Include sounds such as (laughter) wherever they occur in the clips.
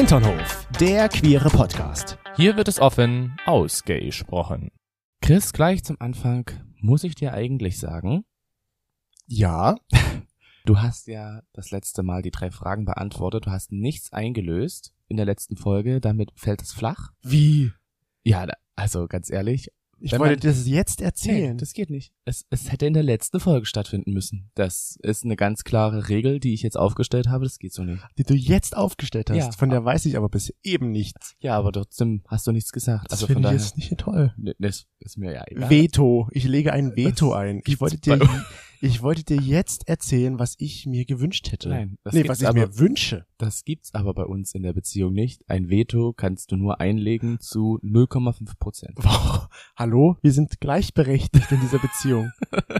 Hinternhof, der queere Podcast. Hier wird es offen ausgesprochen. Chris, gleich zum Anfang muss ich dir eigentlich sagen, Ja, (laughs) du hast ja das letzte Mal die drei Fragen beantwortet, du hast nichts eingelöst in der letzten Folge, damit fällt es flach. wie? Ja, also ganz ehrlich, Ich Wenn wollte man- dir das jetzt nee, erzählen. das geht nicht. Es, es hätte in der letzten Folge stattfinden müssen. Das ist eine ganz klare Regel, die ich jetzt aufgestellt habe, das geht so nicht. die du jetzt aufgestellt hast. Ja. Von der weiß ich aber bis eben nichts. Ja, aber trotzdem hast du nichts gesagt. Das also finde von ich jetzt nicht toll. Nee, das ist mir ja egal. Veto. Ich lege ein Veto Das ein. Ich wollte dir, ich wollte dir jetzt erzählen, was ich mir gewünscht hätte. Nein, das nee, was ich aber- mir wünsche. Das gibt's aber bei uns in der Beziehung nicht. Ein Veto kannst du nur einlegen zu 0,5 Prozent. (laughs) Wow. Hallo? Wir sind gleichberechtigt in dieser Beziehung. (laughs)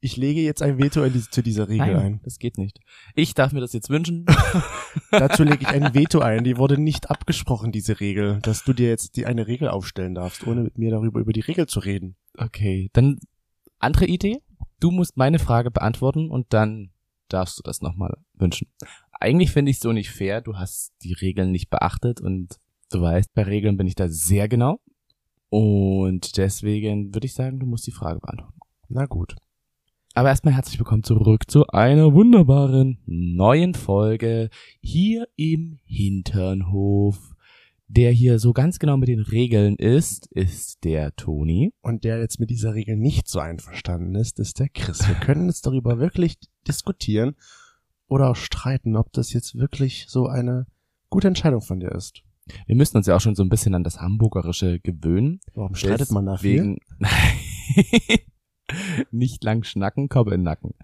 Ich lege jetzt ein Veto diese, zu dieser Regel Nein, ein. das geht nicht. Ich darf mir das jetzt wünschen. (laughs) Dazu lege ich ein Veto ein. Die wurde nicht abgesprochen, diese Regel, dass du dir jetzt die eine Regel aufstellen darfst, ohne mit mir darüber über die Regel zu reden. Okay, dann andere Idee. Du musst meine Frage beantworten und dann darfst du das nochmal wünschen. Eigentlich finde ich so nicht fair. Du hast die Regeln nicht beachtet und du weißt, bei Regeln bin ich da sehr genau. Und deswegen würde ich sagen, du musst die Frage beantworten. Na gut. Aber erstmal herzlich willkommen zurück zu einer wunderbaren neuen Folge hier im Hinternhof. Der hier so ganz genau mit den Regeln ist, ist der Toni. Und der jetzt mit dieser Regel nicht so einverstanden ist, ist der Chris. Wir können jetzt darüber wirklich diskutieren oder auch streiten, ob das jetzt wirklich so eine gute Entscheidung von dir ist. Wir müssen uns ja auch schon so ein bisschen an das Hamburgerische gewöhnen. Warum streitet man da viel? (laughs) Nicht lang schnacken, komm in den Nacken.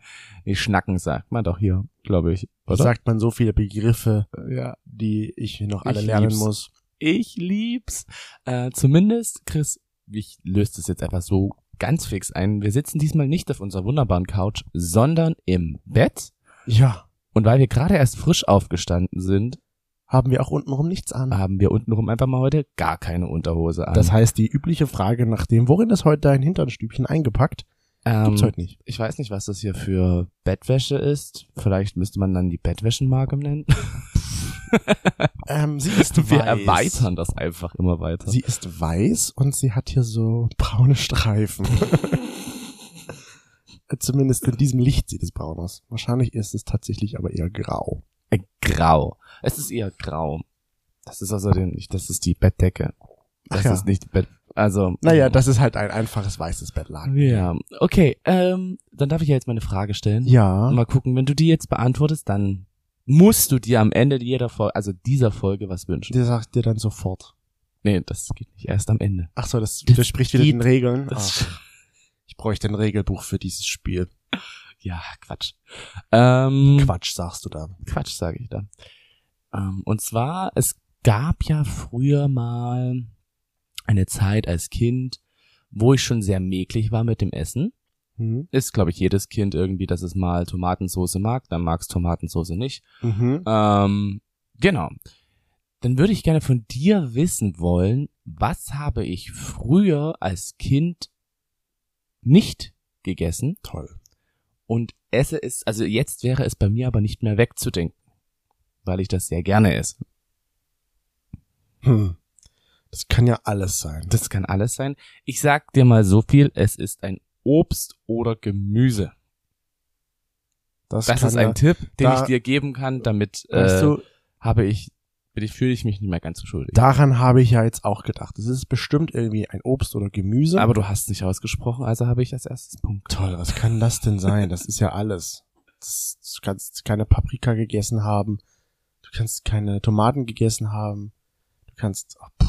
Nee, schnacken sagt man doch hier, glaube ich. Oder? sagt man so viele Begriffe, ja. die ich noch alle Ich lernen lieb's. muss. Ich lieb's. Äh, zumindest, Chris, ich löse das jetzt einfach so ganz fix ein. Wir sitzen diesmal nicht auf unserer wunderbaren Couch, sondern im Bett. Ja. Und weil wir gerade erst frisch aufgestanden sind, Haben wir auch untenrum nichts an. haben wir untenrum einfach mal heute gar keine Unterhose an. Das heißt, die übliche Frage nach dem, worin ist heute dein Hinternstübchen eingepackt, ähm, gibt's heute nicht. ich weiß nicht, was das hier für Bettwäsche ist. Vielleicht müsste man dann die Bettwäschenmarke nennen. (laughs) Ähm, sie ist (laughs) Wir weiß. erweitern das einfach immer weiter. Sie ist weiß und sie hat hier so braune Streifen. (laughs) Zumindest in diesem Licht sieht es braun aus. Wahrscheinlich ist es tatsächlich aber eher grau. Äh, grau. Es ist eher grau. Das ist also den, das ist die Bettdecke. Das Ach ja. ist nicht die Bett, also. Naja, das ist halt ein einfaches weißes Bettlaken. Ja, okay, ähm, dann darf ich ja jetzt meine Frage stellen. Ja. Mal gucken, wenn du die jetzt beantwortest, dann musst du dir am Ende jeder Folge, also dieser Folge was wünschen. Der sagt dir dann sofort. Nee, das geht nicht erst am Ende. Ach so, das Das widerspricht wieder den Regeln. Ach, ich bräuchte ein Regelbuch für dieses Spiel. ja, Quatsch. Ähm, Quatsch, sagst du da. Quatsch, sage ich da. Ähm, und zwar, es gab ja früher mal eine Zeit als Kind, wo ich schon sehr mäglich war mit dem Essen. Hm? Ist, glaube ich, jedes Kind irgendwie, dass es mal Tomatensauce mag, dann mag's Tomatensauce nicht. Mhm. Ähm, genau. Dann würde ich gerne von dir wissen wollen, was habe ich früher als Kind nicht gegessen Toll. und esse es, also jetzt wäre es bei mir aber nicht mehr wegzudenken, weil ich das sehr gerne esse. Hm. Das kann ja alles sein. Das kann alles sein. Ich sag dir mal so viel, es ist ein Obst oder Gemüse. Das kann ist ja, ein Tipp, den da- ich dir geben kann, damit äh, du, habe ich, bin ich fühle ich mich nicht mehr ganz so schuldig. daran habe ich ja jetzt auch gedacht. Es ist bestimmt irgendwie ein Obst oder Gemüse. Aber du hast es nicht ausgesprochen, also habe ich als erstes Punkt. Toll, was kann das denn sein? Das ist ja alles. Das, du kannst keine Paprika gegessen haben. Du kannst keine Tomaten gegessen haben. Du kannst. Oh,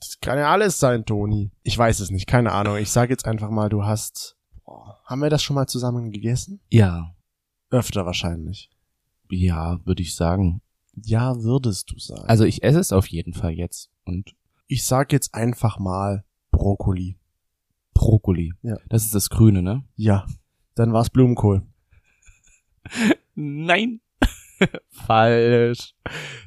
das kann ja alles sein, Toni. Ich weiß es nicht, keine Ahnung. Ich sage jetzt einfach mal, du hast. Boah, haben wir das schon mal zusammen gegessen? Ja, Öfter wahrscheinlich. ja, würde ich sagen. Ja, würdest du sagen. Also ich esse es auf jeden Fall jetzt und ich sag jetzt einfach mal Brokkoli. Brokkoli. Ja. Das ist das Grüne, ne? Ja, dann war's Blumenkohl. (laughs) Nein. (laughs) Falsch.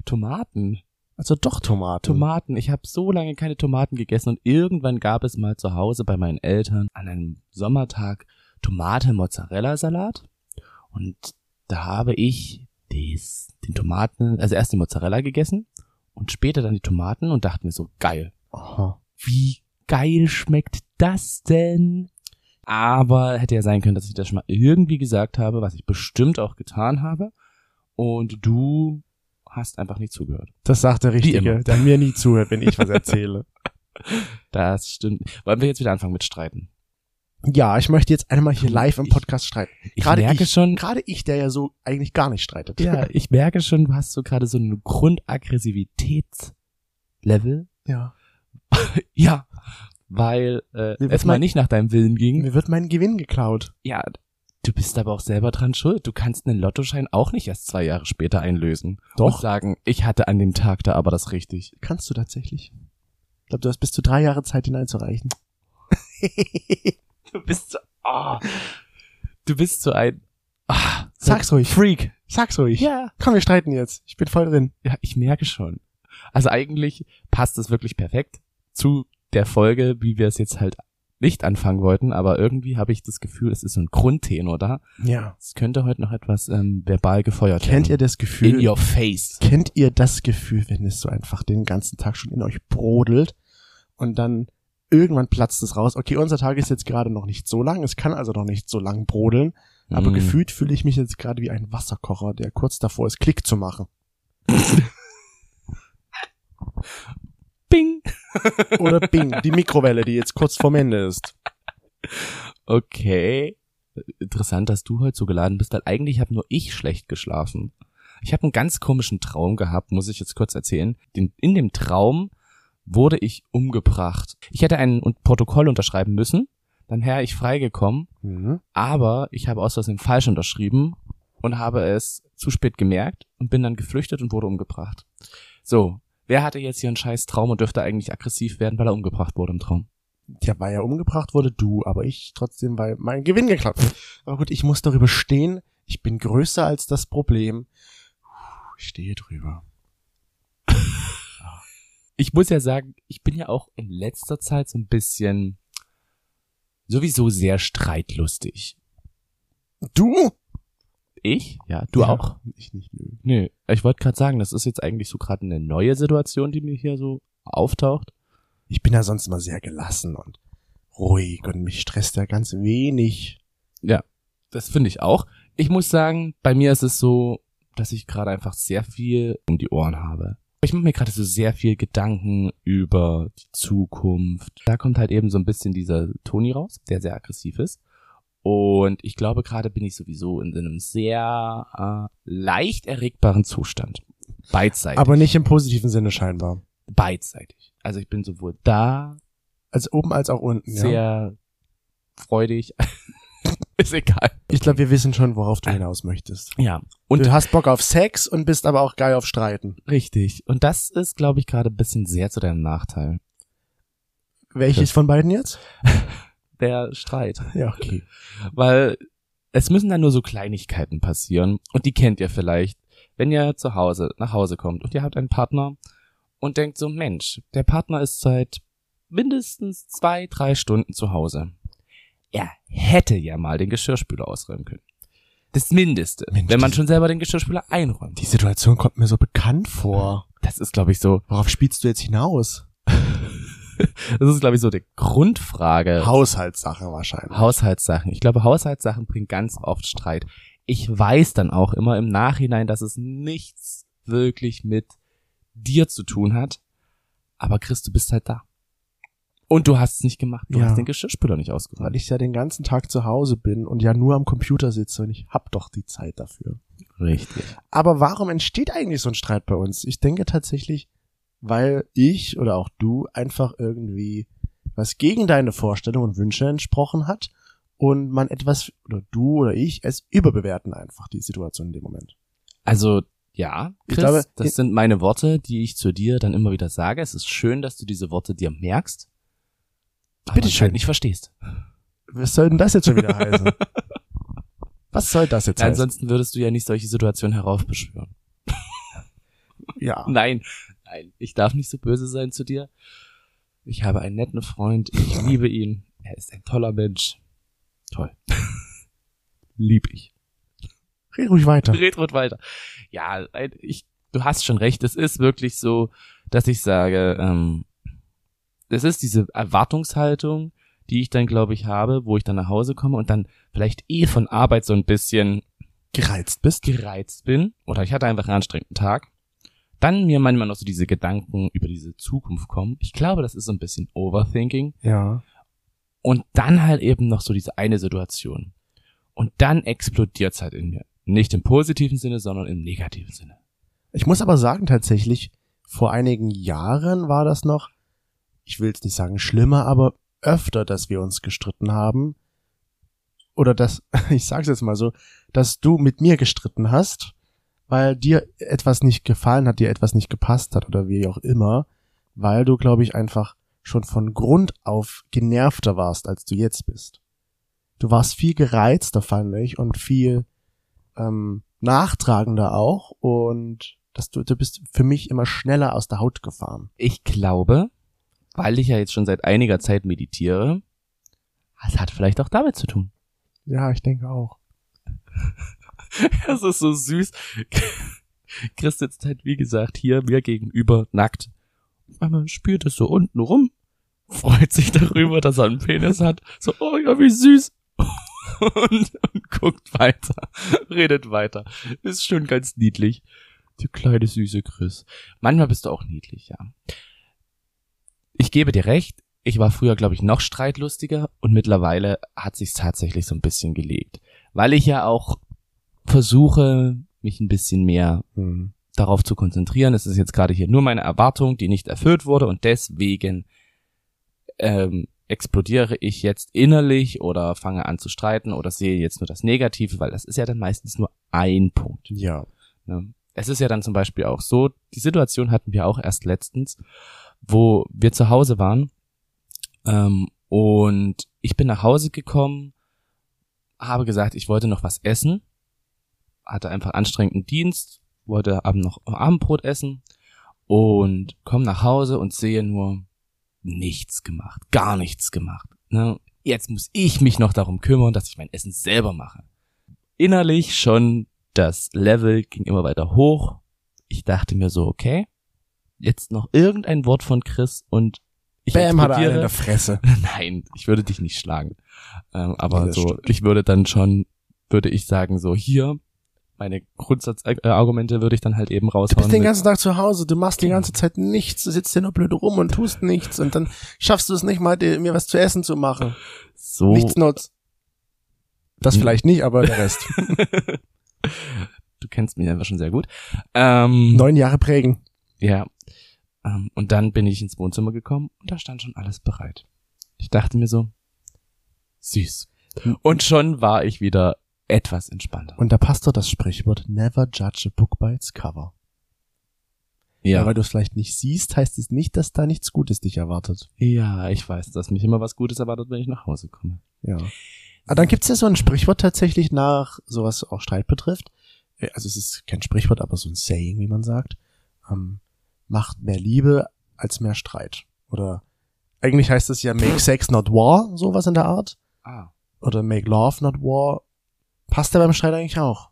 Tomaten. Also doch Tomate. Tomaten. Ich habe so lange keine Tomaten gegessen und irgendwann gab es mal zu Hause bei meinen Eltern an einem Sommertag Tomate-Mozzarella-Salat und da habe ich des, den Tomaten, also erst die Mozzarella gegessen und später dann die Tomaten und dachte mir so, geil. Aha. Wie geil schmeckt das denn? Aber hätte ja sein können, dass ich das schon mal irgendwie gesagt habe, was ich bestimmt auch getan habe. Und du hast einfach nicht zugehört. Das sagt der. Richtige, der mir nie zuhört, wenn ich was erzähle. (laughs) Das stimmt. Wollen wir jetzt wieder anfangen mit Streiten? ja, ich möchte jetzt einmal hier live im Ich- Podcast streiten. Ich Gerade merke ich, schon, Gerade ich, der ja so eigentlich gar nicht streitet. ja, (laughs) ich merke schon, du hast so gerade so ein Grundaggressivitätslevel. ja. (laughs) Ja, weil äh, es mal mein- nicht nach deinem Willen ging. Mir wird mein Gewinn geklaut. Ja, du bist aber auch selber dran schuld. Du kannst einen Lottoschein auch nicht erst zwei Jahre später einlösen. Doch. Und sagen, ich hatte an dem Tag da aber das richtig. Kannst du tatsächlich. Ich glaube, du hast bis zu drei Jahre Zeit, ihn einzureichen. (laughs) Du bist so, ah, du bist so ein, ah, so Sag's ruhig. Freak. Sag's ruhig. Ja. Komm, wir streiten jetzt. Ich bin voll drin. Ja, ich merke schon. Also eigentlich passt es wirklich perfekt zu der Folge, wie wir es jetzt halt nicht anfangen wollten, aber irgendwie habe ich das Gefühl, es ist so ein Grundtenor da. Ja. Es könnte heute noch etwas ähm, verbal gefeuert werden. Kennt ihr das Gefühl? In your face. Kennt ihr das Gefühl, wenn es so einfach den ganzen Tag schon in euch brodelt und dann irgendwann platzt es raus? Okay, unser Tag ist jetzt gerade noch nicht so lang, es kann also noch nicht so lang brodeln, aber Mm. gefühlt fühle ich mich jetzt gerade wie ein Wasserkocher, der kurz davor ist, Klick zu machen. (laughs) Oder Bing, die Mikrowelle, die jetzt kurz vorm Ende ist. Okay. Interessant, dass du heute so geladen bist, weil eigentlich habe nur ich schlecht geschlafen. Ich habe einen ganz komischen Traum gehabt, muss ich jetzt kurz erzählen. In dem Traum wurde ich umgebracht. Ich hätte ein Protokoll unterschreiben müssen, dann wäre ich freigekommen, Mhm. aber ich habe aus Versehen falsch unterschrieben und habe es zu spät gemerkt und bin dann geflüchtet und wurde umgebracht. So, wer hatte jetzt hier einen scheiß Traum und dürfte eigentlich aggressiv werden, weil er umgebracht wurde im Traum? Ja, weil er umgebracht wurde, du, aber ich trotzdem, weil mein Gewinn geklaut. Aber gut, ich muss darüber stehen. Ich bin größer als das Problem. Ich stehe drüber. (laughs) ich muss ja sagen, ich bin ja auch in letzter Zeit so ein bisschen sowieso sehr streitlustig. Du? Ich? Ja, du Ja, auch? Ich nicht, nö. Nö, ich wollte gerade sagen, das ist jetzt eigentlich so gerade eine neue Situation, die mir hier so auftaucht. Ich bin ja sonst immer sehr gelassen und ruhig und mich stresst ja ganz wenig. Das finde ich auch. Ich muss sagen, bei mir ist es so, dass ich gerade einfach sehr viel um die Ohren habe. Ich mache mir gerade so sehr viel Gedanken über die Zukunft. Da kommt halt eben so ein bisschen dieser Toni raus, der sehr aggressiv ist. Und ich glaube, gerade bin ich sowieso in einem sehr äh, leicht erregbaren Zustand. Beidseitig. Aber nicht im positiven Sinne scheinbar. beidseitig. Also ich bin sowohl da Als oben als auch unten. Ja. sehr freudig. (laughs) ist egal. Ich glaube, wir wissen schon, worauf du hinaus möchtest. Ja. Und du hast Bock auf Sex und bist aber auch geil auf Streiten. Richtig. Und das ist, glaube ich, gerade ein bisschen sehr zu deinem Nachteil. Welches von beiden jetzt? (laughs) Der Streit. (laughs) Ja, okay. (laughs) Weil es müssen dann nur so Kleinigkeiten passieren. Und die kennt ihr vielleicht, wenn ihr zu Hause, nach Hause kommt und ihr habt einen Partner und denkt so, Mensch, der Partner ist seit mindestens zwei, drei Stunden zu Hause. Er hätte ja mal den Geschirrspüler ausräumen können. Das Mindeste, Mensch, wenn man schon selber den Geschirrspüler einräumt. Die Situation kommt mir so bekannt vor. Das ist, glaube ich, so, Worauf spielst du jetzt hinaus? Das ist, glaube ich, so die Grundfrage. Haushaltssache wahrscheinlich. Haushaltssachen. Ich glaube, Haushaltssachen bringen ganz oft Streit. Ich weiß dann auch immer im Nachhinein, dass es nichts wirklich mit dir zu tun hat. Aber Chris, du bist halt da. Und du hast es nicht gemacht. Du Ja. hast den Geschirrspüler nicht ausgeräumt. Weil ich ja den ganzen Tag zu Hause bin und ja nur am Computer sitze und ich hab doch die Zeit dafür. Richtig. Aber warum entsteht eigentlich so ein Streit bei uns? Ich denke tatsächlich, weil ich oder auch du einfach irgendwie was gegen deine Vorstellungen und Wünsche entsprochen hat und man etwas oder du oder ich es überbewerten einfach die Situation in dem Moment. Also, ja, Ich Chris, glaube, das sind meine Worte, die ich zu dir dann immer wieder sage. Es ist schön, dass du diese Worte dir merkst. aber Bitteschön. anscheinend nicht verstehst. Was soll denn das jetzt schon wieder heißen? (laughs) Was soll das jetzt heißen? Ansonsten würdest du ja nicht solche Situationen heraufbeschwören. Ja. (laughs) Nein, nein, ich darf nicht so böse sein zu dir. Ich habe einen netten Freund, ich (laughs) liebe ihn, er ist ein toller Mensch. Toll. (laughs) Lieb ich. Red ruhig weiter. Red ruhig weiter. Ja, ich du hast schon recht. Es ist wirklich so, dass ich sage, ähm, es ist diese Erwartungshaltung, die ich dann, glaube ich, habe, wo ich dann nach Hause komme und dann vielleicht eh von Arbeit so ein bisschen Gereizt bist? gereizt bin oder ich hatte einfach einen anstrengenden Tag. Dann mir manchmal noch so diese Gedanken über diese Zukunft kommen. Ich glaube, das ist so ein bisschen Overthinking. Ja. Und dann halt eben noch so diese eine Situation. Und dann explodiert's halt in mir. Nicht im positiven Sinne, sondern im negativen Sinne. Ich muss aber sagen, tatsächlich, vor einigen Jahren war das noch, ich will jetzt nicht sagen schlimmer, aber öfter, dass wir uns gestritten haben. Oder dass, (laughs) ich sag's jetzt mal so, dass du mit mir gestritten hast, weil dir etwas nicht gefallen hat, dir etwas nicht gepasst hat oder wie auch immer, weil du, glaube ich, einfach schon von Grund auf genervter warst, als du jetzt bist. Du warst viel gereizter, fand ich, und viel ähm, nachtragender auch und dass du, du bist für mich immer schneller aus der Haut gefahren. Ich glaube, weil ich ja jetzt schon seit einiger Zeit meditiere, das hat vielleicht auch damit zu tun. Ja, ich denke auch. (laughs) Das ist so süß. (laughs) Chris sitzt halt, wie gesagt, hier mir gegenüber nackt. Man spürt es so unten rum, freut sich darüber, dass er einen Penis hat. So, oh ja, wie süß. (laughs) Und, und guckt weiter, redet weiter. Ist schon ganz niedlich. Die kleine süße Chris. Manchmal bist du auch niedlich, ja. Ich gebe dir recht, ich war früher, glaube ich, noch streitlustiger und mittlerweile hat sich's tatsächlich so ein bisschen gelegt. Weil ich ja auch versuche, mich ein bisschen mehr Hm. darauf zu konzentrieren. Es ist jetzt gerade hier nur meine Erwartung, die nicht erfüllt wurde und deswegen ähm, explodiere ich jetzt innerlich oder fange an zu streiten oder sehe jetzt nur das Negative, weil das ist ja dann meistens nur ein Punkt. Ja. Ne? Es ist ja dann zum Beispiel auch so, die Situation hatten wir auch erst letztens, wo wir zu Hause waren ähm, und ich bin nach Hause gekommen, habe gesagt, ich wollte noch was essen, hatte einfach anstrengenden Dienst, wollte abend noch Abendbrot essen und komme nach Hause und sehe nur nichts gemacht, gar nichts gemacht. Ne? Jetzt muss ich mich noch darum kümmern, dass ich mein Essen selber mache. Innerlich schon das Level ging immer weiter hoch. Ich dachte mir so, okay, jetzt noch irgendein Wort von Chris und ich Bam, hat er einen in der Fresse. (laughs) Nein, ich würde dich nicht schlagen. Ähm, aber Nee, so, stimmt. ich würde dann schon, würde ich sagen, so hier, meine Grundsatzargumente würde ich dann halt eben Du raushauen. bist den ganzen Tag zu Hause, du machst die Genau. ganze Zeit nichts, du sitzt hier nur blöd rum und tust nichts und dann schaffst du es nicht mal, dir, mir was zu essen zu machen. so, Nichts nutzt. Das Hm. vielleicht nicht, aber der Rest. (laughs) du kennst mich einfach schon sehr gut. Ähm, Neun Jahre prägen. Ja. Ähm, und dann bin ich ins Wohnzimmer gekommen und da stand schon alles bereit. Ich dachte mir so, süß. Und schon war ich wieder etwas entspannter. Und da passt doch das Sprichwort Never judge a book by its cover. Ja. Ja, weil du es vielleicht nicht siehst, heißt es nicht, dass da nichts Gutes dich erwartet. ja, ich weiß, dass mich immer was Gutes erwartet, wenn ich nach Hause komme. Ja. Aber dann gibt's ja so ein Sprichwort tatsächlich nach, sowas auch Streit betrifft. Äh, Also es ist kein Sprichwort, aber so ein Saying, wie man sagt. Ähm, macht mehr Liebe als mehr Streit. Oder eigentlich heißt es ja make sex not war, sowas in der Art. Ah. Oder make love not war. Passt ja beim Streit eigentlich auch.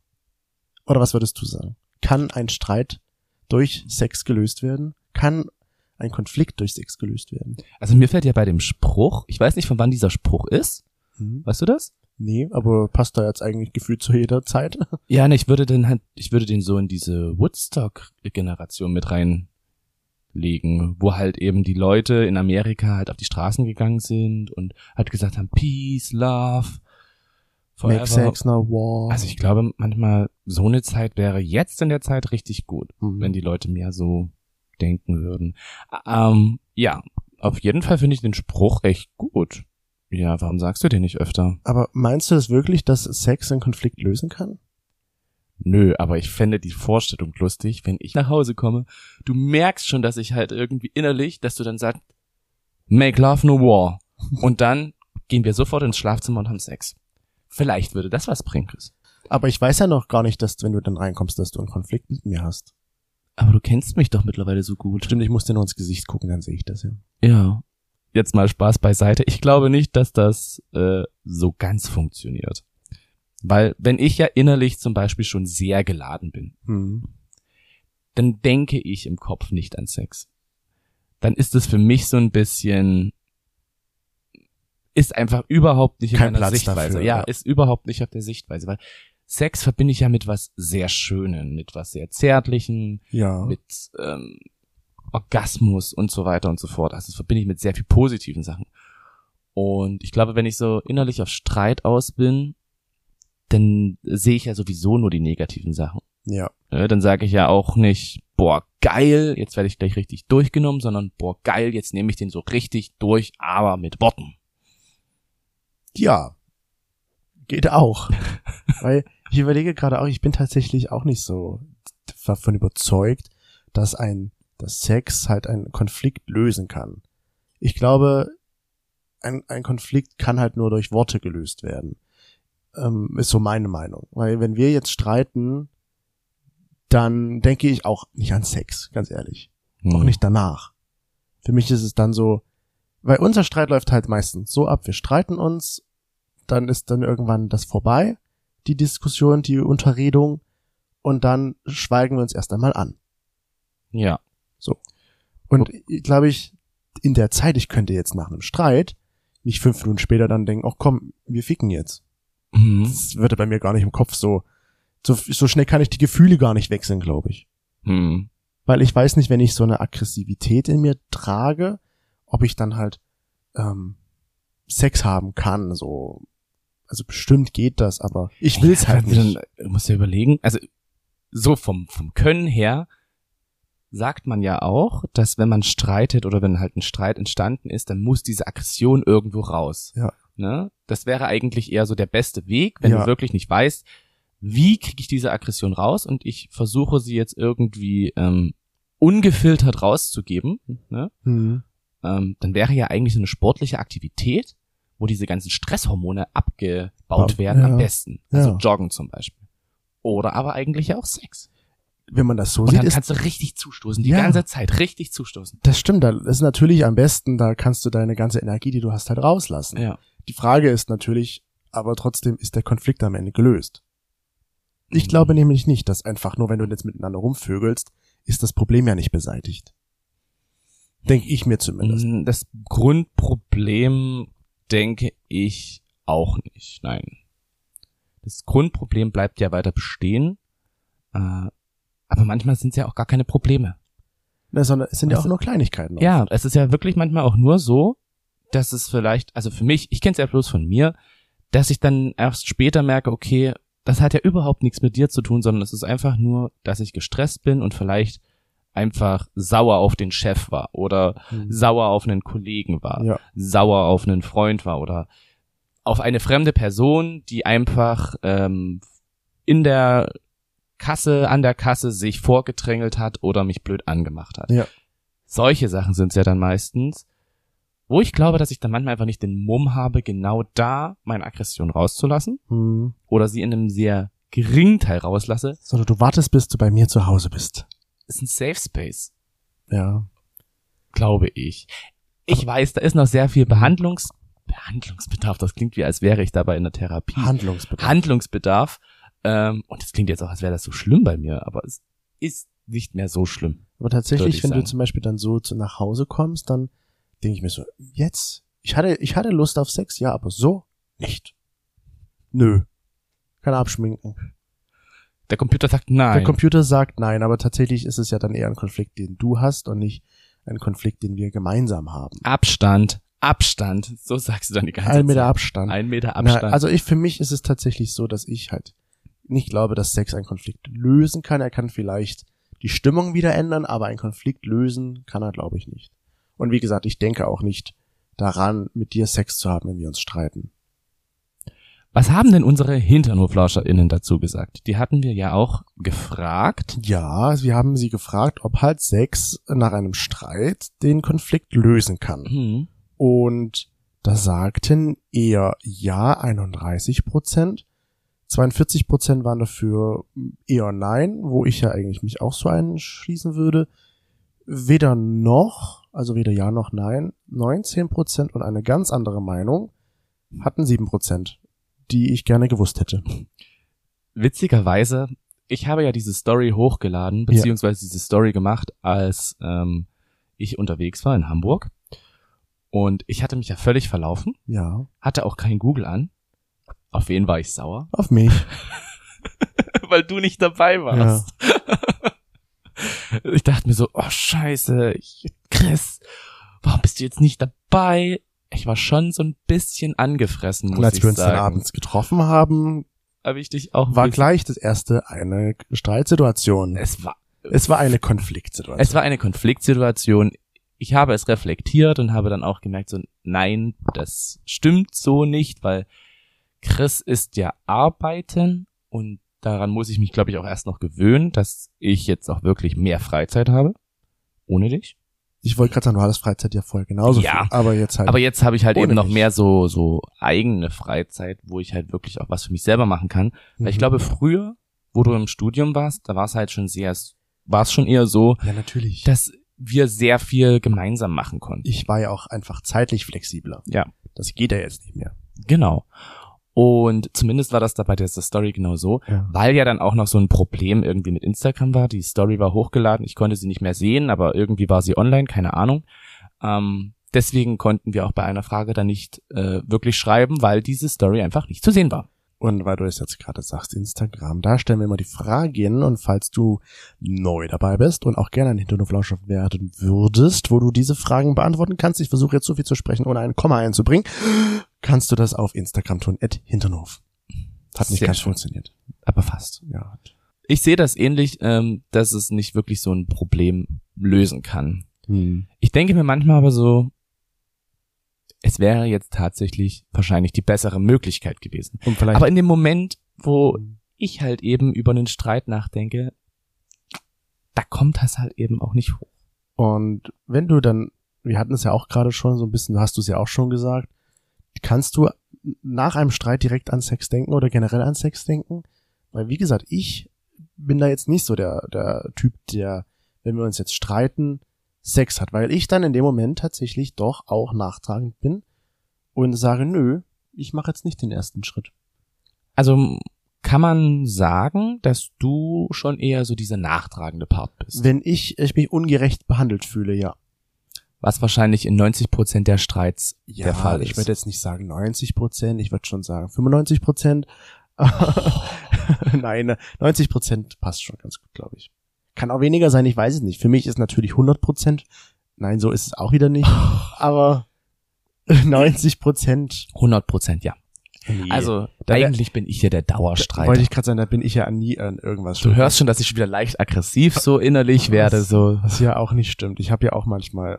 Oder was würdest du sagen? Kann ein Streit durch Sex gelöst werden? Kann ein Konflikt durch Sex gelöst werden? Also mir fällt ja bei dem Spruch, ich weiß nicht, von wann dieser Spruch ist. Hm? Weißt du das? Nee, aber passt da jetzt eigentlich gefühlt zu jeder Zeit. (laughs) Ja, ne, ich würde den halt, ich würde den so in diese Woodstock-Generation mit reinlegen, wo halt eben die Leute in Amerika halt auf die Straßen gegangen sind und halt gesagt haben, Peace, Love, forever. Make sex not war. Also ich glaube, manchmal so eine Zeit wäre jetzt in der Zeit richtig gut, Hm. wenn die Leute mehr so denken würden. Ähm, ja, auf jeden Fall finde ich den Spruch echt gut. Ja, warum sagst du den nicht öfter? Aber meinst du das wirklich, dass Sex einen Konflikt lösen kann? Nö, aber ich fände die Vorstellung lustig, wenn ich nach Hause komme. Du merkst schon, dass ich halt irgendwie innerlich, dass du dann sagst, make love no war. (laughs) Und dann gehen wir sofort ins Schlafzimmer und haben Sex. Vielleicht würde das was bringen, Chris. Aber ich weiß ja noch gar nicht, dass wenn du dann reinkommst, dass du einen Konflikt mit mir hast. Aber du kennst mich doch mittlerweile so gut. Stimmt, ich muss dir nur ins Gesicht gucken, dann sehe ich das ja. Ja. Jetzt mal Spaß beiseite. Ich glaube nicht, dass das äh, so ganz funktioniert. Weil wenn ich ja innerlich zum Beispiel schon sehr geladen bin, Hm. dann denke ich im Kopf nicht an Sex. Dann ist es für mich so ein bisschen, ist einfach überhaupt nicht in Kein meiner Platz Sichtweise. dafür, ja, ja. ist überhaupt nicht auf der Sichtweise, weil Sex verbinde ich ja mit was sehr Schönen, mit was sehr Zärtlichen, Ja. mit ähm, Orgasmus und so weiter und so fort. Also das verbinde ich mit sehr viel positiven Sachen. Und ich glaube, wenn ich so innerlich auf Streit aus bin, dann sehe ich ja sowieso nur die negativen Sachen. Ja. Ne, Dann sage ich ja auch nicht, boah, geil, jetzt werde ich gleich richtig durchgenommen, sondern boah, geil, jetzt nehme ich den so richtig durch, aber mit Worten. Ja. Geht auch. (laughs) Weil ich überlege gerade auch, ich bin tatsächlich auch nicht so davon überzeugt, dass ein, dass Sex halt einen Konflikt lösen kann. Ich glaube, ein, ein Konflikt kann halt nur durch Worte gelöst werden. Ähm, ist so meine Meinung. Weil wenn wir jetzt streiten, dann denke ich auch nicht an Sex, ganz ehrlich. Auch Hm. nicht danach. Für mich ist es dann so, weil unser Streit läuft halt meistens so ab, wir streiten uns, dann ist dann irgendwann das vorbei, die Diskussion, die Unterredung, und dann schweigen wir uns erst einmal an. Ja. Und glaube ich, in der Zeit, ich könnte jetzt nach einem Streit nicht fünf Minuten später dann denken, ach komm, wir ficken jetzt. Mhm. Das würde bei mir gar nicht im Kopf so, so, so schnell kann ich die Gefühle gar nicht wechseln, glaube ich. Hm. weil ich weiß nicht, wenn ich so eine Aggressivität in mir trage, ob ich dann halt ähm, Sex haben kann. So, also bestimmt geht das, aber ich will's Ja, halt dann- nicht. Du musst ja überlegen, also so vom, vom Können her sagt man ja auch, dass wenn man streitet oder wenn halt ein Streit entstanden ist, dann muss diese Aggression irgendwo raus. Ja. Ne? Das wäre eigentlich eher so der beste Weg, wenn Ja. du wirklich nicht weißt, wie kriege ich diese Aggression raus und ich versuche sie jetzt irgendwie ähm, ungefiltert rauszugeben, ne? Hm. ähm, dann wäre ja eigentlich so eine sportliche Aktivität, wo diese ganzen Stresshormone abgebaut Ja, werden, am ja, besten. Also ja. Joggen zum Beispiel. Oder aber eigentlich ja auch Sex. Wenn man das so Und sieht, dann ist kannst du richtig zustoßen, die ganze Zeit richtig zustoßen. das stimmt. Da ist natürlich am besten, da kannst du deine ganze Energie, die du hast, halt rauslassen. Ja. Die Frage ist natürlich, aber trotzdem ist der Konflikt am Ende gelöst. Ich Mhm. glaube nämlich nicht, dass einfach nur, wenn du jetzt miteinander rumvögelst, ist das Problem ja nicht beseitigt. Denke ich mir zumindest. Mm, Das Grundproblem denke ich auch nicht. Nein. Das Grundproblem bleibt ja weiter bestehen. Äh, aber manchmal sind es ja auch gar keine Probleme. Ne, sondern es sind ja auch Also- nur Kleinigkeiten. Ja, es ist ja wirklich manchmal auch nur so, dass es vielleicht, also für mich, ich kenne es ja bloß von mir, dass ich dann erst später merke, okay, das hat ja überhaupt nichts mit dir zu tun, sondern es ist einfach nur, dass ich gestresst bin und vielleicht einfach sauer auf den Chef war oder Hm. sauer auf einen Kollegen war, Ja. sauer auf einen Freund war oder auf eine fremde Person, die einfach ähm, in der Kasse, an der Kasse sich vorgedrängelt hat oder mich blöd angemacht hat. Ja. Solche Sachen sind es ja dann meistens, wo ich glaube, dass ich dann manchmal einfach nicht den Mumm habe, genau da meine Aggression rauszulassen Hm. oder sie in einem sehr geringen Teil rauslasse, Sondern du wartest, bis du bei mir zu Hause bist. Ist ein Safe Space, Ja. glaube ich. Ich weiß, da ist noch sehr viel Behandlungs Behandlungsbedarf. Das klingt wie, als wäre ich dabei in der Therapie. Handlungsbedarf. Handlungsbedarf. Ähm, und es klingt jetzt auch, als wäre das so schlimm bei mir, aber es ist nicht mehr so schlimm. Aber tatsächlich, ich wenn du sagen. zum Beispiel dann so zu nach Hause kommst, dann denke ich mir so, jetzt, ich hatte, ich hatte Lust auf Sex, ja, aber so nicht. Nö. Kann abschminken. Der Computer sagt nein. Der Computer sagt nein, aber tatsächlich ist es ja dann eher ein Konflikt, den du hast und nicht ein Konflikt, den wir gemeinsam haben. Abstand, Abstand. So sagst du dann die ganze Ein Meter Zeit. Abstand. Ein Meter Abstand. Na, also ich, für mich ist es tatsächlich so, dass ich halt nicht glaube, dass Sex einen Konflikt lösen kann. Er kann vielleicht die Stimmung wieder ändern, aber einen Konflikt lösen kann er, glaube ich, nicht. Und wie gesagt, ich denke auch nicht daran, mit dir Sex zu haben, wenn wir uns streiten. Was haben denn unsere HinternhoflauscherInnen dazu gesagt? Die hatten wir ja auch gefragt. Ja, wir haben sie gefragt, ob halt Sex nach einem Streit den Konflikt lösen kann. Hm. Und da sagten eher ja 31 Prozent. 42 Prozent waren dafür eher nein, wo ich ja eigentlich mich auch so einschließen würde. Weder noch, also weder ja noch nein, 19 Prozent und eine ganz andere Meinung hatten 7 Prozent, die ich gerne gewusst hätte. Witzigerweise ich habe ja diese Story hochgeladen, beziehungsweise diese Story gemacht, als ähm, ich unterwegs war in Hamburg. Und ich hatte mich ja völlig verlaufen, Ja. hatte auch kein Google an. Auf wen war ich sauer? Auf mich. (laughs) Weil du nicht dabei warst. Ich dachte mir so, oh scheiße, ich, Chris, warum bist du jetzt nicht dabei? Ich war schon so ein bisschen angefressen, muss Und als wir uns sagen. dann abends getroffen haben, Habe ich dich auch war gleich das erste eine Streitsituation. Es war, Es war eine Konfliktsituation. es war eine Konfliktsituation. Ich habe es reflektiert und habe dann auch gemerkt, so, nein, das stimmt so nicht, weil Chris ist ja arbeiten und daran muss ich mich, glaube ich, auch erst noch gewöhnen, dass ich jetzt auch wirklich mehr Freizeit habe. Ohne dich. Ich wollte gerade sagen, du hattest Freizeit ja voll genauso Ja. viel. Aber jetzt halt. Aber jetzt habe ich halt eben noch mich. mehr so, so eigene Freizeit, wo ich halt wirklich auch was für mich selber machen kann. Weil ich Mhm. glaube, früher, wo du im Studium warst, da war es halt schon sehr, war es schon eher so, Ja, natürlich. dass wir sehr viel gemeinsam machen konnten. ich war ja auch einfach zeitlich flexibler. Ja. Das geht ja jetzt nicht mehr. Genau. Und zumindest war das da bei dieser Story genau so, Ja. weil ja dann auch noch so ein Problem irgendwie mit Instagram war. Die Story war hochgeladen, ich konnte sie nicht mehr sehen, aber irgendwie war sie online, keine Ahnung. Ähm, deswegen konnten wir auch bei einer Frage dann nicht äh, wirklich schreiben, weil diese Story einfach nicht zu sehen war. Und weil du es jetzt gerade sagst, Instagram, da stellen wir immer die Fragen und falls du neu dabei bist und auch gerne ein Hinterhoflauscher werden würdest, wo du diese Fragen beantworten kannst, ich versuche jetzt so viel zu sprechen, ohne ein Komma einzubringen, kannst du das auf Instagram tun, at Hinterhof. Hat nicht Sehr ganz schön. funktioniert. Aber fast. Ja. Ich sehe das ähnlich, ähm, dass es nicht wirklich so ein Problem lösen kann. Hm. Ich denke mir manchmal aber so, es wäre jetzt tatsächlich wahrscheinlich die bessere Möglichkeit gewesen. Aber in dem Moment, wo ich halt eben über einen Streit nachdenke, da kommt das halt eben auch nicht hoch. und wenn du dann, wir hatten es ja auch gerade schon so ein bisschen, du hast du es ja auch schon gesagt, kannst du nach einem Streit direkt an Sex denken oder generell an Sex denken? Weil wie gesagt, ich bin da jetzt nicht so der, der Typ, der, wenn wir uns jetzt streiten, Sex hat, weil ich dann in dem Moment tatsächlich doch auch nachtragend bin und sage, nö, ich mache jetzt nicht den ersten Schritt. Also kann man sagen, dass du schon eher so dieser nachtragende Part bist. Wenn ich, ich mich ungerecht behandelt fühle, ja. Was wahrscheinlich in 90 Prozent der Streits Ja, der Fall ich ist. würde jetzt nicht sagen 90 Prozent, ich würde schon sagen 95 Prozent. (laughs) Nein, 90 Prozent passt schon ganz gut, glaube ich. Kann auch weniger sein, ich weiß es nicht. Für mich ist natürlich 100 Prozent. Nein, so ist es auch wieder nicht. (laughs) Aber 90 Prozent. 100 Prozent, ja. Nee. Also eigentlich bin ich hier der Dauerstreiter. wollte ich gerade sagen, da bin ich ja nie an irgendwas du hörst schon, dass ich schon wieder leicht aggressiv so innerlich werde, so. Was ja auch nicht stimmt. Ich habe ja auch manchmal,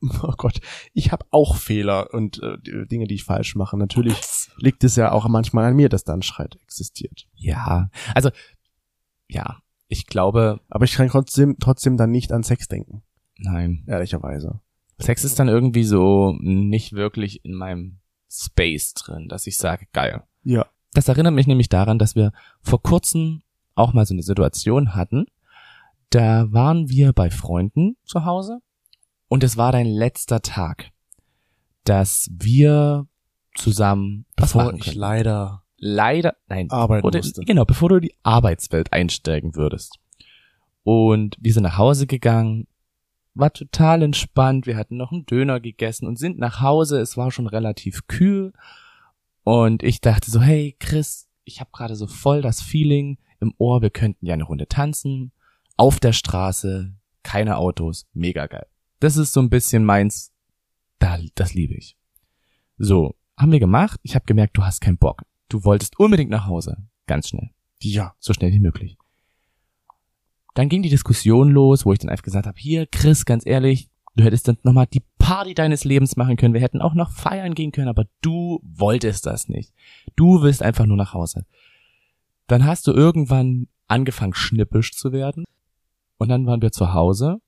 (laughs) oh Gott, ich habe auch Fehler und äh, Dinge, die ich falsch mache. Natürlich liegt es ja auch manchmal an mir, dass da ein Streit existiert. Ja, also ja, ich glaube, Aber ich kann trotzdem, trotzdem dann nicht an Sex denken, nein. ehrlicherweise. Sex ist dann irgendwie so nicht wirklich in meinem Space drin, dass ich sage, geil. Ja. Das erinnert mich nämlich daran, dass wir vor kurzem auch mal so eine Situation hatten. Da waren wir bei Freunden zu Hause und es war dein letzter Tag, dass wir zusammen was Bevor machen ich leider Leider, nein, arbeiten oder, musste. genau, bevor du in die Arbeitswelt einsteigen würdest. Und wir sind nach Hause gegangen, war total entspannt, wir hatten noch einen Döner gegessen und sind nach Hause, es war schon relativ kühl. Und ich dachte so, hey Chris, ich habe gerade so voll das Feeling im Ohr, wir könnten ja eine Runde tanzen, auf der Straße, keine Autos, mega geil. Das ist so ein bisschen meins, da, das liebe ich. So, haben wir gemacht, ich habe gemerkt, du hast keinen Bock. Du wolltest unbedingt nach Hause, ganz schnell Ja. so schnell wie möglich. Dann ging die Diskussion los, wo ich dann einfach gesagt habe, hier, Chris, ganz ehrlich, du hättest dann nochmal die Party deines Lebens machen können. Wir hätten auch noch feiern gehen können, aber du wolltest das nicht. Du willst einfach nur nach Hause. Dann hast du irgendwann angefangen, schnippisch zu werden. Und dann waren wir zu Hause.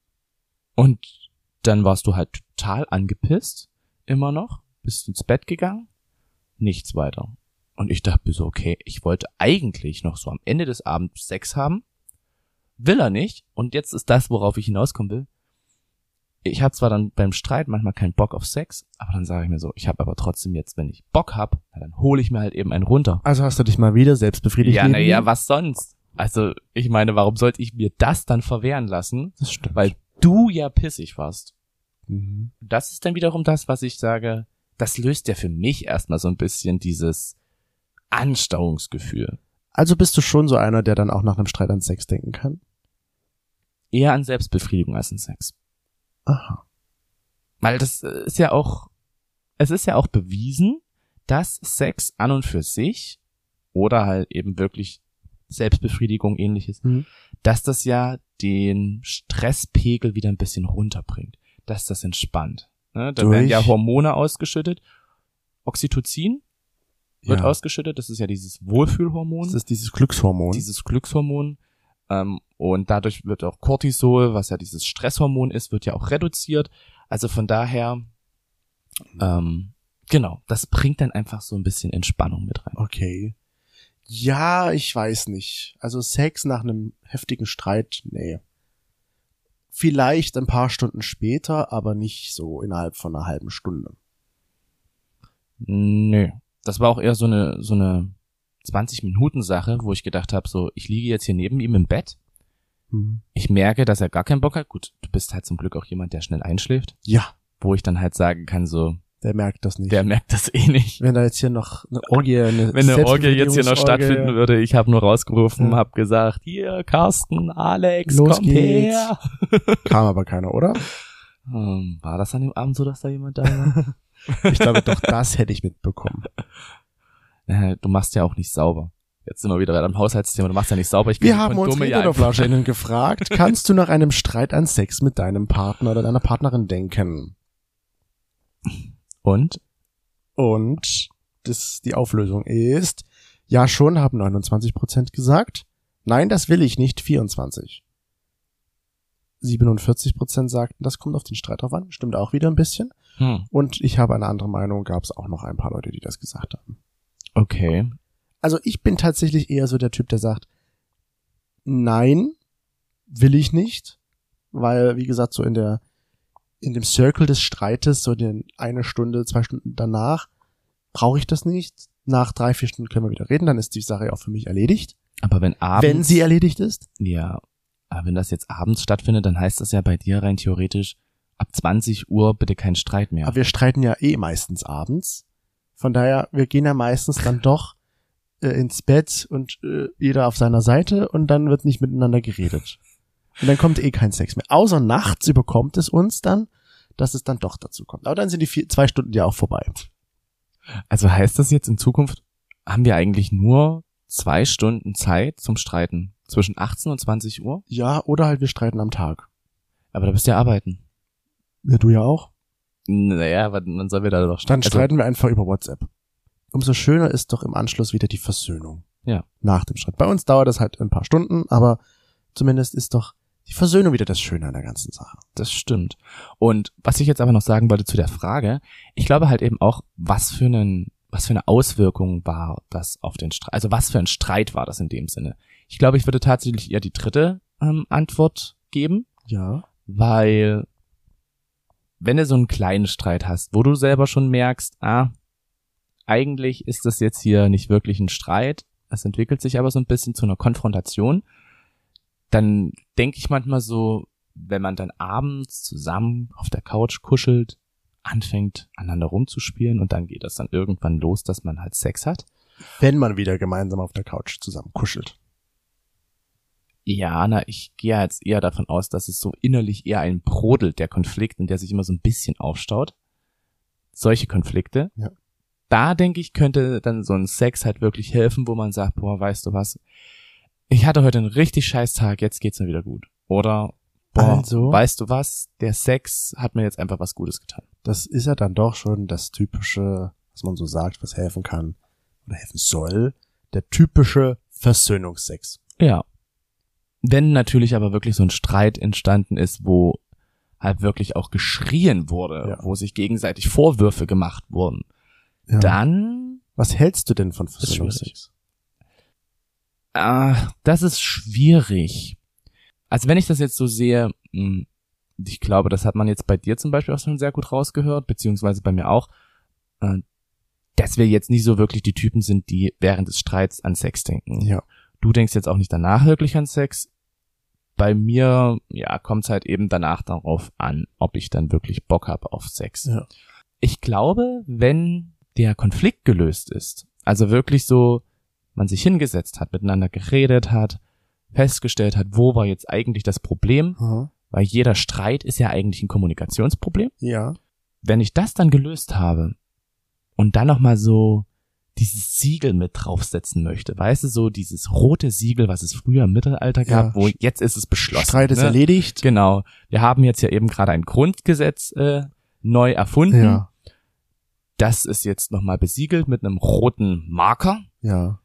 Und dann warst du halt total angepisst. Immer noch. Bist ins Bett gegangen. Nichts weiter. Und ich dachte mir so, okay, ich wollte eigentlich noch so am Ende des Abends Sex haben. Will er nicht. Und jetzt ist das, worauf ich hinauskommen will. Ich habe zwar dann beim Streit manchmal keinen Bock auf Sex, aber dann sage ich mir so, ich habe aber trotzdem jetzt, wenn ich Bock hab, dann hole ich mir halt eben einen runter. Also hast du dich mal wieder selbst befriedigt. Ja, naja, was sonst? Also, ich meine, warum sollte ich mir das dann verwehren lassen? Das stimmt. Weil du ja pissig warst. mhm. Das ist dann wiederum das, was ich sage, das löst ja für mich erstmal so ein bisschen dieses Anstauungsgefühl. Also bist du schon so einer, der dann auch nach einem Streit an Sex denken kann? Eher an Selbstbefriedigung als an Sex. Aha. Weil das äh, ist ja auch, es ist ja auch bewiesen, dass Sex an und für sich oder halt eben wirklich Selbstbefriedigung ähnliches, Mhm. dass das ja den Stresspegel wieder ein bisschen runterbringt, dass das entspannt. Ne? Da Durch? werden ja Hormone ausgeschüttet. Oxytocin wird Ja. ausgeschüttet, das ist ja dieses Wohlfühlhormon Das ist dieses Glückshormon. dieses Glückshormon. Ähm, und dadurch wird auch Cortisol, was ja dieses Stresshormon ist, wird ja auch reduziert. Also von daher, ähm, genau, das bringt dann einfach so ein bisschen Entspannung mit rein. Okay. Ja, ich weiß nicht. Also Sex nach einem heftigen Streit, nee. Vielleicht ein paar Stunden später, aber nicht so innerhalb von einer halben Stunde. Nö. Das war auch eher so eine, so eine 20 Minuten Sache, wo ich gedacht habe, so, ich liege jetzt hier neben ihm im Bett. Hm. Ich merke, dass er gar keinen Bock hat. Gut, du bist halt zum Glück auch jemand, der schnell einschläft, Ja, wo ich dann halt sagen kann, so, der merkt das nicht. der merkt das eh nicht. Wenn da jetzt hier noch eine Orgie, eine Wenn eine Orgie jetzt hier noch stattfinden würde, ich habe nur rausgerufen, Ja. hab gesagt, hier, Carsten, Alex, Los kommt geht's. her. (laughs) Kam aber keiner, oder? Ähm, war das an dem Abend so, dass da jemand da war? (laughs) Ich glaube, doch das hätte ich mitbekommen. Du machst ja auch nicht sauber. Jetzt sind wir wieder bei deinem Haushaltsthema, du machst ja nicht sauber. Ich Wir haben Kondome ja einfach- Internetflascherinnen gefragt, kannst du nach einem Streit an Sex mit deinem Partner oder deiner Partnerin denken? Und? Und das, die Auflösung ist, ja schon, haben 29 Prozent gesagt. Nein, das will ich nicht, 24. 47 Prozent sagten, das kommt auf den Streit drauf an. Stimmt auch wieder ein bisschen. Hm, Und ich habe eine andere Meinung, gab es auch noch ein paar Leute, die das gesagt haben. okay. Also ich bin tatsächlich eher so der Typ, der sagt, nein, will ich nicht, weil, wie gesagt, so in der, in dem Circle des Streites, so den eine Stunde, zwei Stunden danach, brauche ich das nicht. Nach drei, vier Stunden können wir wieder reden, dann ist die Sache ja auch für mich erledigt. Aber wenn abends... Wenn sie erledigt ist. Ja, aber wenn das jetzt abends stattfindet, dann heißt das ja bei dir rein theoretisch, ab 20 Uhr bitte kein Streit mehr. Aber wir streiten ja eh meistens abends. Von daher, wir gehen ja meistens dann (laughs) doch äh, ins Bett und äh, jeder auf seiner Seite und dann wird nicht miteinander geredet. Und dann kommt eh kein Sex mehr. Außer nachts überkommt es uns dann, dass es dann doch dazu kommt. Aber dann sind die vier, zwei Stunden ja auch vorbei. Also heißt das jetzt in Zukunft, haben wir eigentlich nur zwei Stunden Zeit zum Streiten zwischen 18 und 20 Uhr? Ja, oder halt wir streiten am Tag. Aber da bist du ja arbeiten. Ja, du ja auch. Naja, dann sollen wir da doch Dann also, streiten wir einfach über WhatsApp. Umso schöner ist doch im Anschluss wieder die Versöhnung. Ja. Nach dem Streit. Bei uns dauert das halt ein paar Stunden, aber zumindest ist doch die Versöhnung wieder das Schöne an der ganzen Sache. Das stimmt. Und was ich jetzt aber noch sagen wollte zu der Frage, ich glaube halt eben auch, was für einen, was für eine Auswirkung war das auf den Streit, also was für ein Streit war das in dem Sinne. Ich glaube, ich würde tatsächlich eher die dritte ähm, Antwort geben, Ja. weil wenn du so einen kleinen Streit hast, wo du selber schon merkst, ah, eigentlich ist das jetzt hier nicht wirklich ein Streit, es entwickelt sich aber so ein bisschen zu einer Konfrontation, dann denke ich manchmal so, wenn man dann abends zusammen auf der Couch kuschelt, anfängt aneinander rumzuspielen und dann geht das dann irgendwann los, dass man halt Sex hat. Wenn man wieder gemeinsam auf der Couch zusammen kuschelt. Ja, na, ich gehe jetzt eher davon aus, dass es so innerlich eher ein brodelt, der Konflikt, und der sich immer so ein bisschen aufstaut. Solche Konflikte. Ja. Da denke ich, könnte dann so ein Sex halt wirklich helfen, wo man sagt, boah, weißt du was, ich hatte heute einen richtig scheiß Tag, jetzt geht's mir wieder gut. Oder, boah, Also? weißt du was, der Sex hat mir jetzt einfach was Gutes getan. Das ist ja dann doch schon das typische, was man so sagt, was helfen kann oder helfen soll. Der typische Versöhnungsex. Ja. Wenn natürlich aber wirklich so ein Streit entstanden ist, wo halt wirklich auch geschrien wurde, Ja. wo sich gegenseitig Vorwürfe gemacht wurden, Ja. dann, Was hältst du denn von Versöhnungsex? Ah, das ist schwierig. Also wenn ich das jetzt so sehe, mh, ich glaube, das hat man jetzt bei dir zum Beispiel auch schon sehr gut rausgehört, beziehungsweise bei mir auch, äh, dass wir jetzt nicht so wirklich die Typen sind, die während des Streits an Sex denken. Ja. Du denkst jetzt auch nicht danach wirklich an Sex. Bei mir, ja, kommt es halt eben danach darauf an, ob ich dann wirklich Bock habe auf Sex. Ja. Ich glaube, wenn der Konflikt gelöst ist, also wirklich so, man sich hingesetzt hat, miteinander geredet hat, festgestellt hat, wo war jetzt eigentlich das Problem, Aha. weil jeder Streit ist ja eigentlich ein Kommunikationsproblem. Ja. Wenn ich das dann gelöst habe und dann nochmal so dieses Siegel mit draufsetzen möchte, weißt du, so dieses rote Siegel, was es früher im Mittelalter gab, Ja. wo jetzt ist es beschlossen. Streit ist ne? erledigt. Genau. Wir haben jetzt ja eben gerade ein Grundgesetz äh, neu erfunden. Ja. Das ist jetzt nochmal besiegelt mit einem roten Marker. Ja.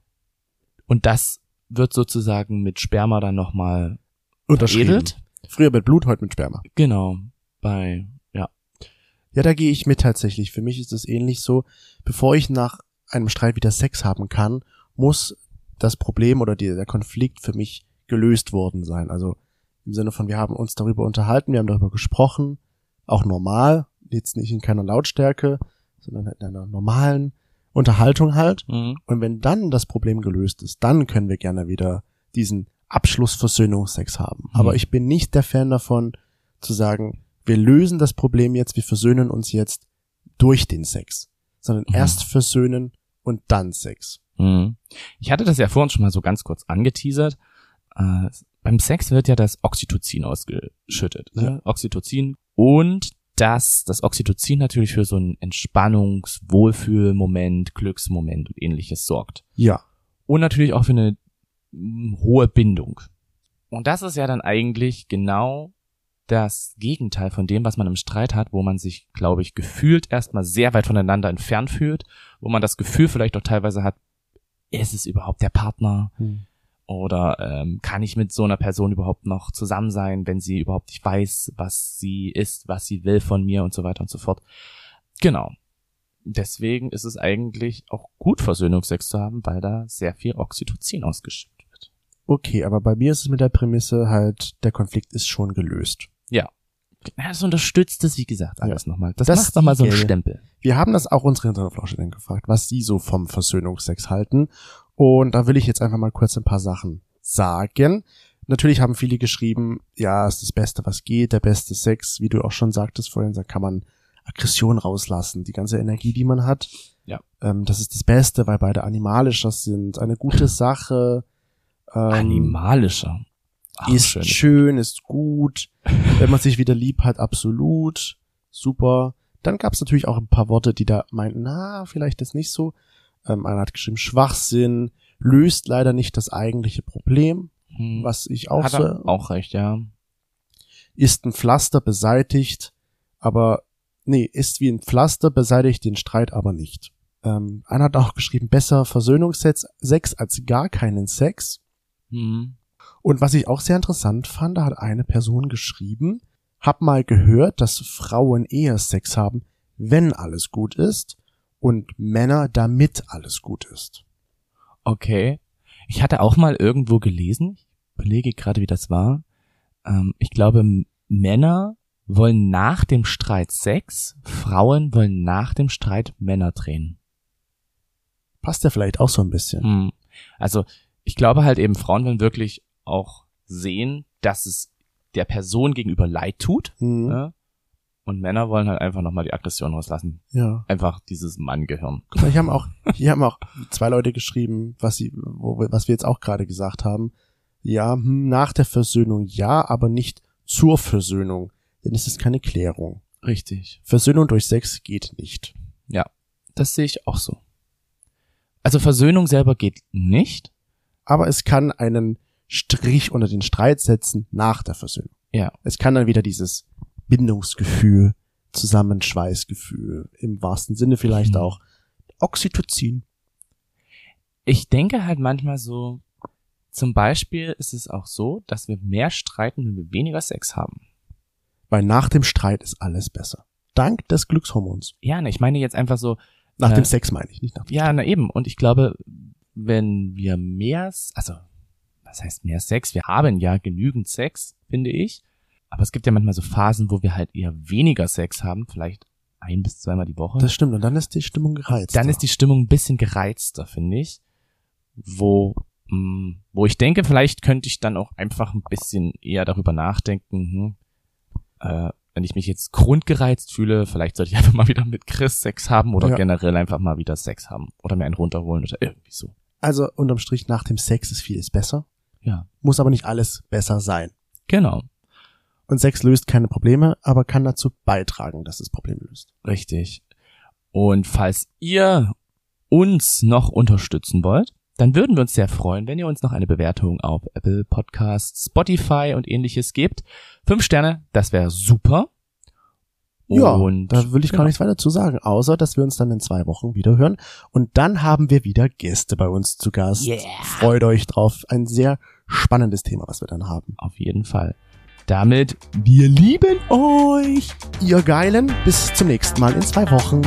Und das wird sozusagen mit Sperma dann nochmal veredelt. Früher mit Blut, heute mit Sperma. Genau. Bei, ja. Ja, da gehe ich mit tatsächlich. Für mich ist es ähnlich so, bevor ich nach einem Streit wieder Sex haben kann, muss das Problem oder die, der Konflikt für mich gelöst worden sein. Also im Sinne von, wir haben uns darüber unterhalten, wir haben darüber gesprochen, auch normal, jetzt nicht in keiner Lautstärke, sondern in einer normalen Unterhaltung halt. Mhm. Und wenn dann das Problem gelöst ist, dann können wir gerne wieder diesen Abschlussversöhnungsex haben. Mhm. Aber ich bin nicht der Fan davon, zu sagen, wir lösen das Problem jetzt, wir versöhnen uns jetzt durch den Sex, sondern Mhm. erst versöhnen und dann Sex. Mhm. Ich hatte das ja vorhin schon mal so ganz kurz angeteasert. Äh, beim Sex wird ja das Oxytocin ausgeschüttet. Ne? Ja. Oxytocin und dass das Oxytocin natürlich für so einen Entspannungs-, Wohlfühlmoment, Glücksmoment und ähnliches sorgt. Ja. Und natürlich auch für eine mm, hohe Bindung. Und das ist ja dann eigentlich genau das Gegenteil von dem, was man im Streit hat, wo man sich, glaube ich, gefühlt erstmal sehr weit voneinander entfernt fühlt, wo man das Gefühl vielleicht auch teilweise hat, ist es überhaupt der Partner? Oder ähm, kann ich mit so einer Person überhaupt noch zusammen sein, wenn sie überhaupt nicht weiß, was sie ist, was sie will von mir und so weiter und so fort. Genau. Deswegen ist es eigentlich auch gut, Versöhnungsex zu haben, weil da sehr viel Oxytocin ausgeschüttet wird. Okay, aber bei mir ist es mit der Prämisse halt, der Konflikt ist schon gelöst. Ja, das unterstützt es, wie gesagt, alles nochmal. Das, Das macht nochmal so einen. Stempel. Wir haben das auch unsere Hinterflaschen gefragt, was sie so vom Versöhnungsex halten. Und da will ich jetzt einfach mal kurz ein paar Sachen sagen. Natürlich haben viele geschrieben, ja, es ist das Beste, was geht, der beste Sex, wie du auch schon sagtest vorhin, da kann man Aggression rauslassen, die ganze Energie, die man hat. Ja. Ähm, das ist das Beste, weil beide animalischer sind, eine gute Sache. Ähm, Animalischer. Ach, ist schön. schön, ist gut. (laughs) Wenn man sich wieder lieb hat, absolut. Super. Dann gab es natürlich auch ein paar Worte, die da meinten, na, vielleicht ist nicht so. Ähm, einer hat geschrieben, Schwachsinn, löst leider nicht das eigentliche Problem, Hm. was ich auch so, auch recht, ja. ist ein Pflaster beseitigt, aber nee, ist wie ein Pflaster, beseitigt den Streit aber nicht. Ähm, einer hat auch geschrieben, besser Versöhnungsex Sex als gar keinen Sex. Hm. Und was ich auch sehr interessant fand, da hat eine Person geschrieben, hab mal gehört, dass Frauen eher Sex haben, wenn alles gut ist und Männer damit alles gut ist. Okay. Ich hatte auch mal irgendwo gelesen, ich überlege gerade, wie das war. Ähm, ich glaube, Männer wollen nach dem Streit Sex, Frauen wollen nach dem Streit Männer drehen. Passt ja vielleicht auch so ein bisschen. Hm. Also ich glaube halt eben, Frauen wollen wirklich auch sehen, dass es der Person gegenüber leid tut. Hm, Ne? Und Männer wollen halt einfach nochmal die Aggression rauslassen. ja. Einfach dieses Manngehirn. Guck mal, hier haben auch, hier haben auch zwei Leute geschrieben, was sie, wo, wir- was wir jetzt auch gerade gesagt haben. Ja, hm, nach der Versöhnung ja, aber nicht zur Versöhnung, denn es ist keine Klärung. Richtig. Versöhnung durch Sex geht nicht. Ja, das sehe ich auch so. Also Versöhnung selber geht nicht. aber es kann einen Strich unter den Streit setzen nach der Versöhnung. Ja. Es kann dann wieder dieses Bindungsgefühl, Zusammenschweißgefühl, im wahrsten Sinne vielleicht Mhm. auch Oxytocin. Ich denke halt manchmal so, zum Beispiel ist es auch so, dass wir mehr streiten, wenn wir weniger Sex haben. Weil nach dem Streit ist alles besser. Dank des Glückshormons. Ja, ne, ich meine jetzt einfach so, Nach Äh, dem Sex meine ich, nicht nach dem ja, na eben. Und ich glaube, wenn wir mehr, also, was heißt mehr Sex? Wir haben ja genügend Sex, finde ich. Aber es gibt ja manchmal so Phasen, wo wir halt eher weniger Sex haben, vielleicht ein bis zweimal die Woche. Das stimmt. Und dann ist die Stimmung gereizt. dann ist die Stimmung ein bisschen gereizter, finde ich. Wo Mm, Wo ich denke, vielleicht könnte ich dann auch einfach ein bisschen eher darüber nachdenken, hm, äh, wenn ich mich jetzt grundgereizt fühle, vielleicht sollte ich (laughs) einfach mal wieder mit Chris Sex haben oder Ja. generell einfach mal wieder Sex haben oder mir einen runterholen oder irgendwie so. Also unterm Strich nach dem Sex ist vieles besser, Ja, muss aber nicht alles besser sein. genau, Und Sex löst keine Probleme, aber kann dazu beitragen, dass es Probleme löst. richtig. Und falls ihr uns noch unterstützen wollt, dann würden wir uns sehr freuen, wenn ihr uns noch eine Bewertung auf Apple Podcasts, Spotify und ähnliches gebt. Fünf Sterne, das wäre super. Ja, Und da will ich gar genau. nichts weiter zu sagen, außer dass wir uns dann in zwei Wochen wieder hören. Und dann haben wir wieder Gäste bei uns zu Gast. Yeah. Freut euch drauf. Ein sehr spannendes Thema, was wir dann haben. Auf jeden Fall. Damit, wir lieben euch. Ihr Geilen, bis zum nächsten Mal in zwei Wochen.